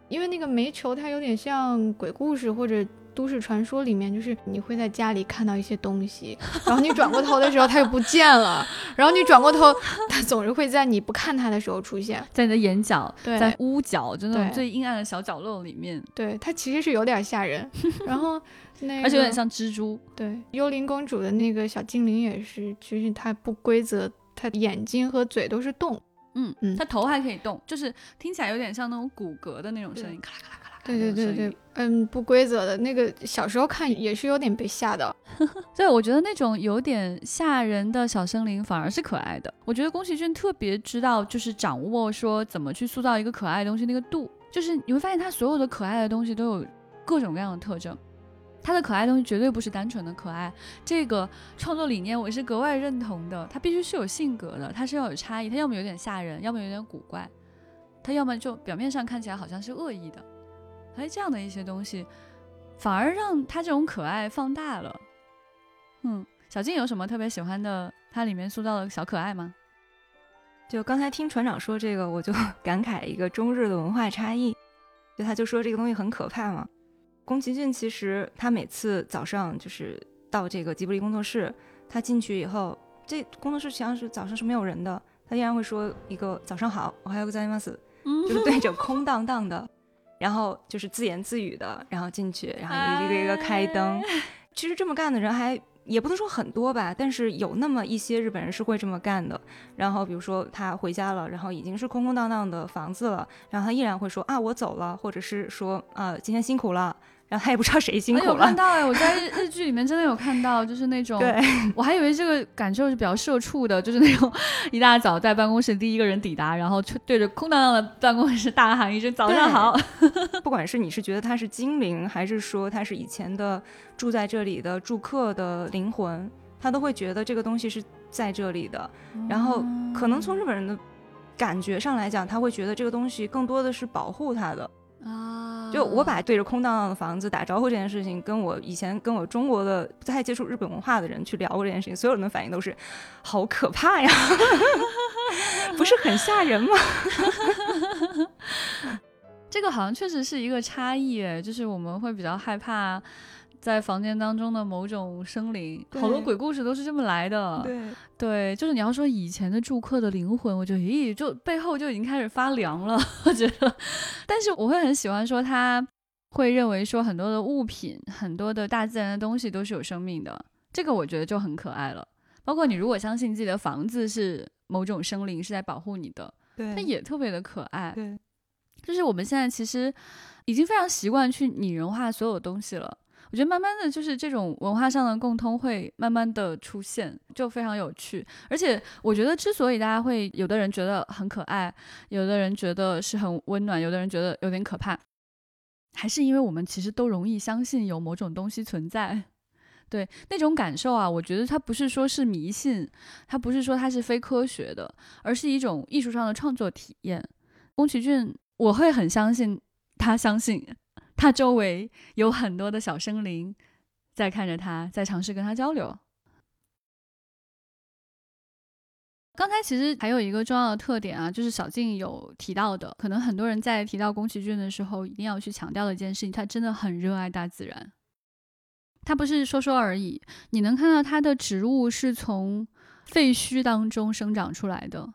因为那个煤球，它有点像鬼故事或者都市传说里面，就是你会在家里看到一些东西，然后你转过头的时候它又不见了，然后你转过头，<laughs> 它总是会在你不看它的时候出现在你的眼角，对，在屋角，就那种最阴暗的小角落里面。对，它其实是有点吓人，<laughs> 然后。而且有点像蜘蛛。对，幽灵公主的那个小精灵也是，其实它不规则，它眼睛和嘴都是动。嗯嗯，它头还可以动，就是听起来有点像那种骨骼的那种声音，咔啦咔啦。对对对对，嗯，不规则的那个，小时候看也是有点被吓到。<laughs> 对，我觉得那种有点吓人的小生灵反而是可爱的。我觉得宫崎骏特别知道，就是掌握说怎么去塑造一个可爱的东西那个度，就是你会发现他所有的可爱的东西都有各种各样的特征。他的可爱东西绝对不是单纯的可爱，这个创作理念我是格外认同的。他必须是有性格的，他是要有差异，他要么有点吓人，要么有点古怪，他要么就表面上看起来好像是恶意的。哎，这样的一些东西，反而让他这种可爱放大了。嗯，小静有什么特别喜欢的？它里面塑造的小可爱吗？就刚才听船长说这个，我就 <laughs> 感慨一个中日的文化差异。就他就说这个东西很可怕嘛。宫崎骏其实他每次早上就是到这个吉卜力工作室，他进去以后，这工作室实际上是早上是没有人的，他依然会说一个早上好，我还有个在 mas，就是对着空荡荡的，然后就是自言自语的，然后进去，然后一个一个开灯。其实这么干的人还也不能说很多吧，但是有那么一些日本人是会这么干的。然后比如说他回家了，然后已经是空空荡荡的房子了，然后他依然会说啊我走了，或者是说啊今天辛苦了。然后他也不知道谁辛苦了。有看到哎，我在日日剧里面真的有看到，就是那种，对 <laughs> 我还以为这个感受是比较社畜的，就是那种一大早在办公室第一个人抵达，然后对着空荡荡的办公室大喊一声早上好。<laughs> 不管是你是觉得他是精灵，还是说他是以前的住在这里的住客的灵魂，他都会觉得这个东西是在这里的。然后可能从日本人的感觉上来讲，他会觉得这个东西更多的是保护他的。啊！就我把对着空荡荡的房子打招呼这件事情，跟我以前跟我中国的不太接触日本文化的人去聊过这件事情，所有人的反应都是好可怕呀，<laughs> 不是很吓人吗？<laughs> 这个好像确实是一个差异，哎，就是我们会比较害怕。在房间当中的某种生灵，好多鬼故事都是这么来的。对，对，就是你要说以前的住客的灵魂，我觉得咦，就背后就已经开始发凉了。<laughs> 我觉得，但是我会很喜欢说，他会认为说很多的物品，很多的大自然的东西都是有生命的。这个我觉得就很可爱了。包括你如果相信自己的房子是某种生灵是在保护你的，对，它也特别的可爱。对，就是我们现在其实已经非常习惯去拟人化所有东西了。我觉得慢慢的就是这种文化上的共通会慢慢的出现，就非常有趣。而且我觉得之所以大家会有的人觉得很可爱，有的人觉得是很温暖，有的人觉得有点可怕，还是因为我们其实都容易相信有某种东西存在。对那种感受啊，我觉得它不是说是迷信，它不是说它是非科学的，而是一种艺术上的创作体验。宫崎骏，我会很相信他，相信他周围有很多的小生灵在看着他，在尝试跟他交流。刚才其实还有一个重要的特点啊，就是小静有提到的，可能很多人在提到宫崎骏的时候，一定要去强调的一件事情，他真的很热爱大自然。他不是说说而已，你能看到他的植物是从废墟当中生长出来的，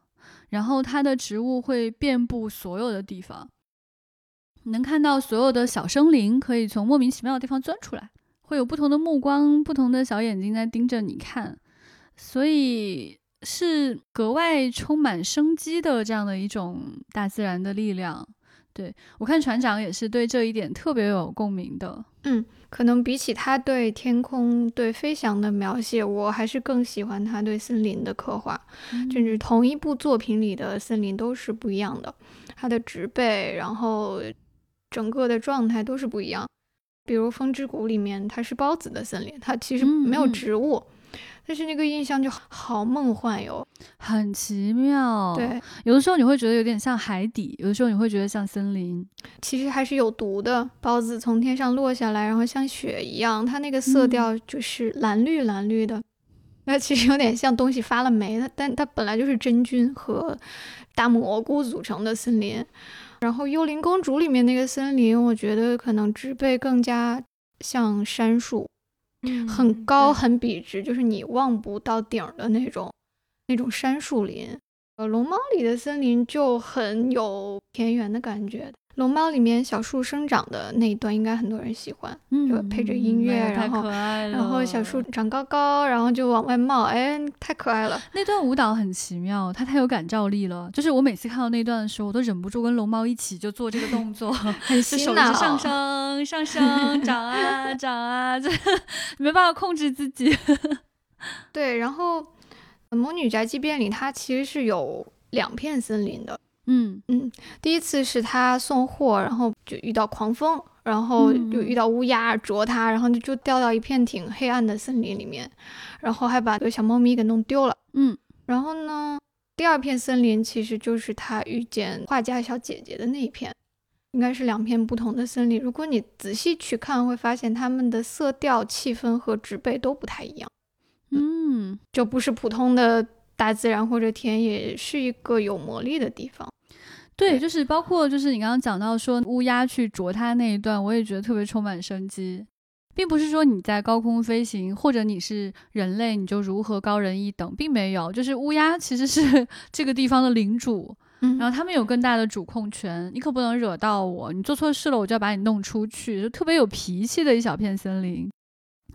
然后他的植物会遍布所有的地方，能看到所有的小生灵可以从莫名其妙的地方钻出来，会有不同的目光、不同的小眼睛在盯着你看，所以是格外充满生机的这样的一种大自然的力量。对我看船长也是对这一点特别有共鸣的。嗯，可能比起他对天空、对飞翔的描写，我还是更喜欢他对森林的刻画。甚至同一部作品里的森林都是不一样的，它的植被，然后整个的状态都是不一样。比如《风之谷》里面，它是孢子的森林，它其实没有植物。但是那个印象就好梦幻哟，很奇妙。对，有的时候你会觉得有点像海底，有的时候你会觉得像森林。其实还是有毒的，孢子从天上落下来，然后像雪一样，它那个色调就是蓝绿蓝绿的。那其实有点像东西发了霉它，但它本来就是真菌和大蘑菇组成的森林。然后《幽灵公主》里面那个森林，我觉得可能植被更加像杉树。很高很笔直，就是你望不到顶的那种，那种杉树林。呃，龙猫里的森林就很有田园的感觉。龙猫里面小树生长的那一段，应该很多人喜欢，就配着音乐，然后然后小树长高高，然后就往外冒，哎，太可爱了。那段舞蹈很奇妙，它太有感召力了。就是我每次看到那段的时候，我都忍不住跟龙猫一起就做这个动作，<laughs> 很手脑，上升上升，长啊长啊，<laughs> 这没办法控制自己。<laughs> 对，然后《魔女宅急便》里，它其实是有两片森林的。嗯嗯，第一次是他送货，然后就遇到狂风，然后又遇到乌鸦啄他，然后就就掉到一片挺黑暗的森林里面，然后还把个小猫咪给弄丢了。嗯，然后呢，第二片森林其实就是他遇见画家小姐姐的那一片，应该是两片不同的森林。如果你仔细去看，会发现它们的色调、气氛和植被都不太一样。嗯，就不是普通的大自然或者田野，是一个有魔力的地方。对，就是包括就是你刚刚讲到说乌鸦去啄它那一段，我也觉得特别充满生机，并不是说你在高空飞行或者你是人类你就如何高人一等，并没有，就是乌鸦其实是 <laughs> 这个地方的领主，然后他们有更大的主控权，你可不能惹到我，你做错事了我就要把你弄出去，就特别有脾气的一小片森林。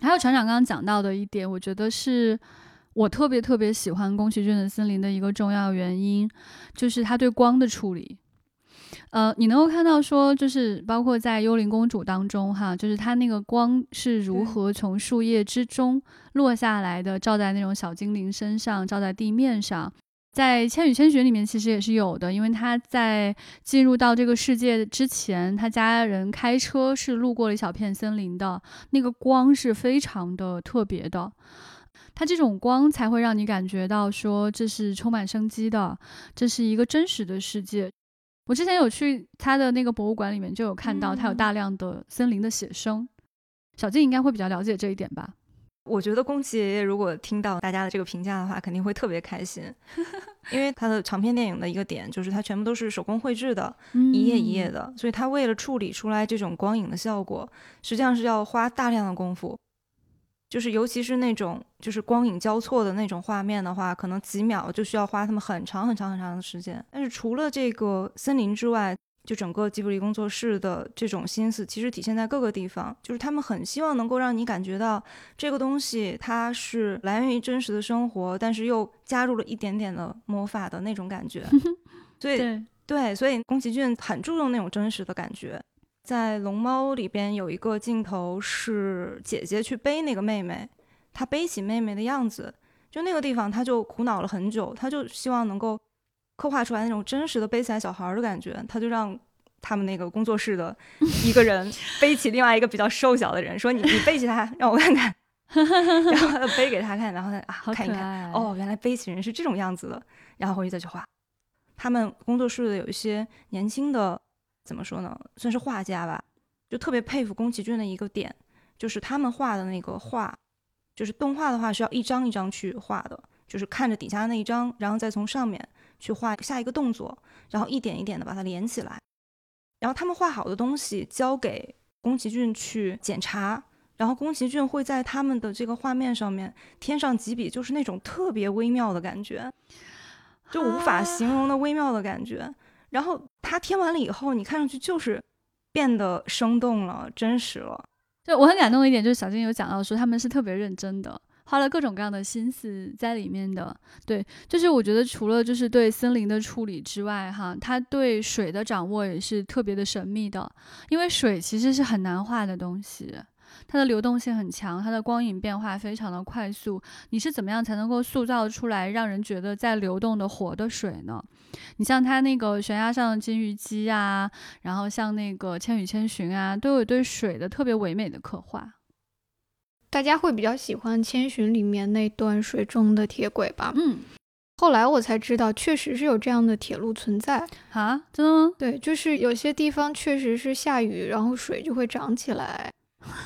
还有船长刚刚讲到的一点，我觉得是。我特别特别喜欢宫崎骏的森林的一个重要原因，就是他对光的处理。呃，你能够看到说，就是包括在《幽灵公主》当中，哈，就是它那个光是如何从树叶之中落下来的，照在那种小精灵身上，照在地面上。在《千与千寻》里面其实也是有的，因为他在进入到这个世界之前，他家人开车是路过了一小片森林的，那个光是非常的特别的。它这种光才会让你感觉到说这是充满生机的，这是一个真实的世界。我之前有去他的那个博物馆里面，就有看到他有大量的森林的写生。小静应该会比较了解这一点吧？我觉得宫崎爷爷如果听到大家的这个评价的话，肯定会特别开心，<laughs> 因为他的长篇电影的一个点就是它全部都是手工绘制的，一页一页的，所以他为了处理出来这种光影的效果，实际上是要花大量的功夫。就是，尤其是那种就是光影交错的那种画面的话，可能几秒就需要花他们很长很长很长的时间。但是除了这个森林之外，就整个吉卜力工作室的这种心思，其实体现在各个地方。就是他们很希望能够让你感觉到这个东西它是来源于真实的生活，但是又加入了一点点的魔法的那种感觉。<laughs> 所以，对，所以宫崎骏很注重那种真实的感觉。在《龙猫》里边有一个镜头是姐姐去背那个妹妹，她背起妹妹的样子，就那个地方，她就苦恼了很久，她就希望能够刻画出来那种真实的背起来小孩的感觉，她就让他们那个工作室的一个人 <laughs> 背起另外一个比较瘦小的人，说：“你你背起他，让我看看。<laughs> ”然后背给他看，然后他啊看一看，哦，原来背起人是这种样子的，然后回去再去画。他们工作室的有一些年轻的。怎么说呢？算是画家吧，就特别佩服宫崎骏的一个点，就是他们画的那个画，就是动画的话是要一张一张去画的，就是看着底下的那一张，然后再从上面去画下一个动作，然后一点一点的把它连起来。然后他们画好的东西交给宫崎骏去检查，然后宫崎骏会在他们的这个画面上面添上几笔，就是那种特别微妙的感觉，就无法形容的微妙的感觉。<laughs> 然后他填完了以后，你看上去就是变得生动了、真实了。就我很感动的一点，就是小金有讲到说他们是特别认真的，花了各种各样的心思在里面的。对，就是我觉得除了就是对森林的处理之外，哈，他对水的掌握也是特别的神秘的，因为水其实是很难画的东西。它的流动性很强，它的光影变化非常的快速。你是怎么样才能够塑造出来让人觉得在流动的活的水呢？你像它那个悬崖上的金鱼姬啊，然后像那个千与千寻啊，都有对水的特别唯美的刻画。大家会比较喜欢千寻里面那段水中的铁轨吧？嗯，后来我才知道，确实是有这样的铁路存在啊？真的吗？对，就是有些地方确实是下雨，然后水就会涨起来。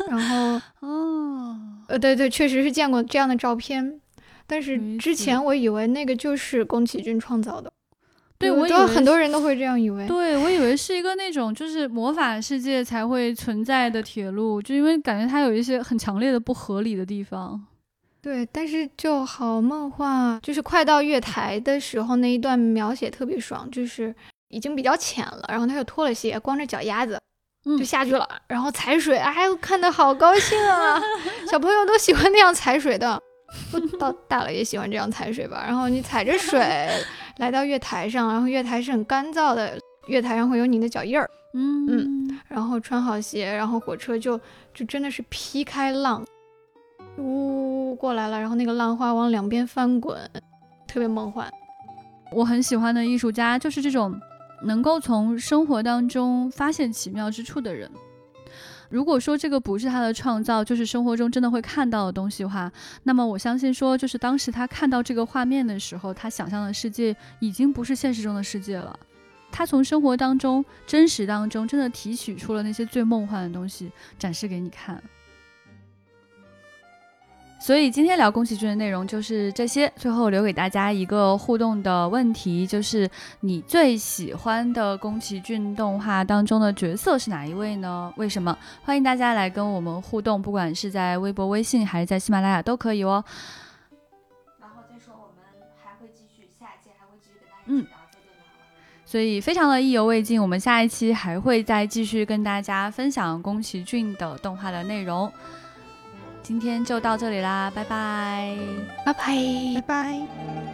然后 <laughs> 哦，呃，对对，确实是见过这样的照片，但是之前我以为那个就是宫崎骏创造的，对我有很多人都会这样以为，对我以为是一个那种就是魔法世界才会存在的铁路，就因为感觉它有一些很强烈的不合理的地方，对，但是就好梦幻，就是快到月台的时候那一段描写特别爽，就是已经比较浅了，然后他又脱了鞋，光着脚丫子。就下去了，然后踩水，哎，看的好高兴啊！<laughs> 小朋友都喜欢那样踩水的，到大了也喜欢这样踩水吧。然后你踩着水 <laughs> 来到月台上，然后月台是很干燥的，月台上会有你的脚印儿，嗯嗯，然后穿好鞋，然后火车就就真的是劈开浪，呜过来了，然后那个浪花往两边翻滚，特别梦幻。我很喜欢的艺术家就是这种。能够从生活当中发现奇妙之处的人，如果说这个不是他的创造，就是生活中真的会看到的东西的话，那么我相信说，就是当时他看到这个画面的时候，他想象的世界已经不是现实中的世界了。他从生活当中、真实当中，真的提取出了那些最梦幻的东西，展示给你看。所以今天聊宫崎骏的内容就是这些。最后留给大家一个互动的问题，就是你最喜欢的宫崎骏动画当中的角色是哪一位呢？为什么？欢迎大家来跟我们互动，不管是在微博、微信还是在喜马拉雅都可以哦。然后再说，我们还会继续下一期，还会继续跟大家嗯，所以非常的意犹未尽，我们下一期还会再继续跟大家分享宫崎骏的动画的内容。今天就到这里啦，拜拜，拜拜，拜拜。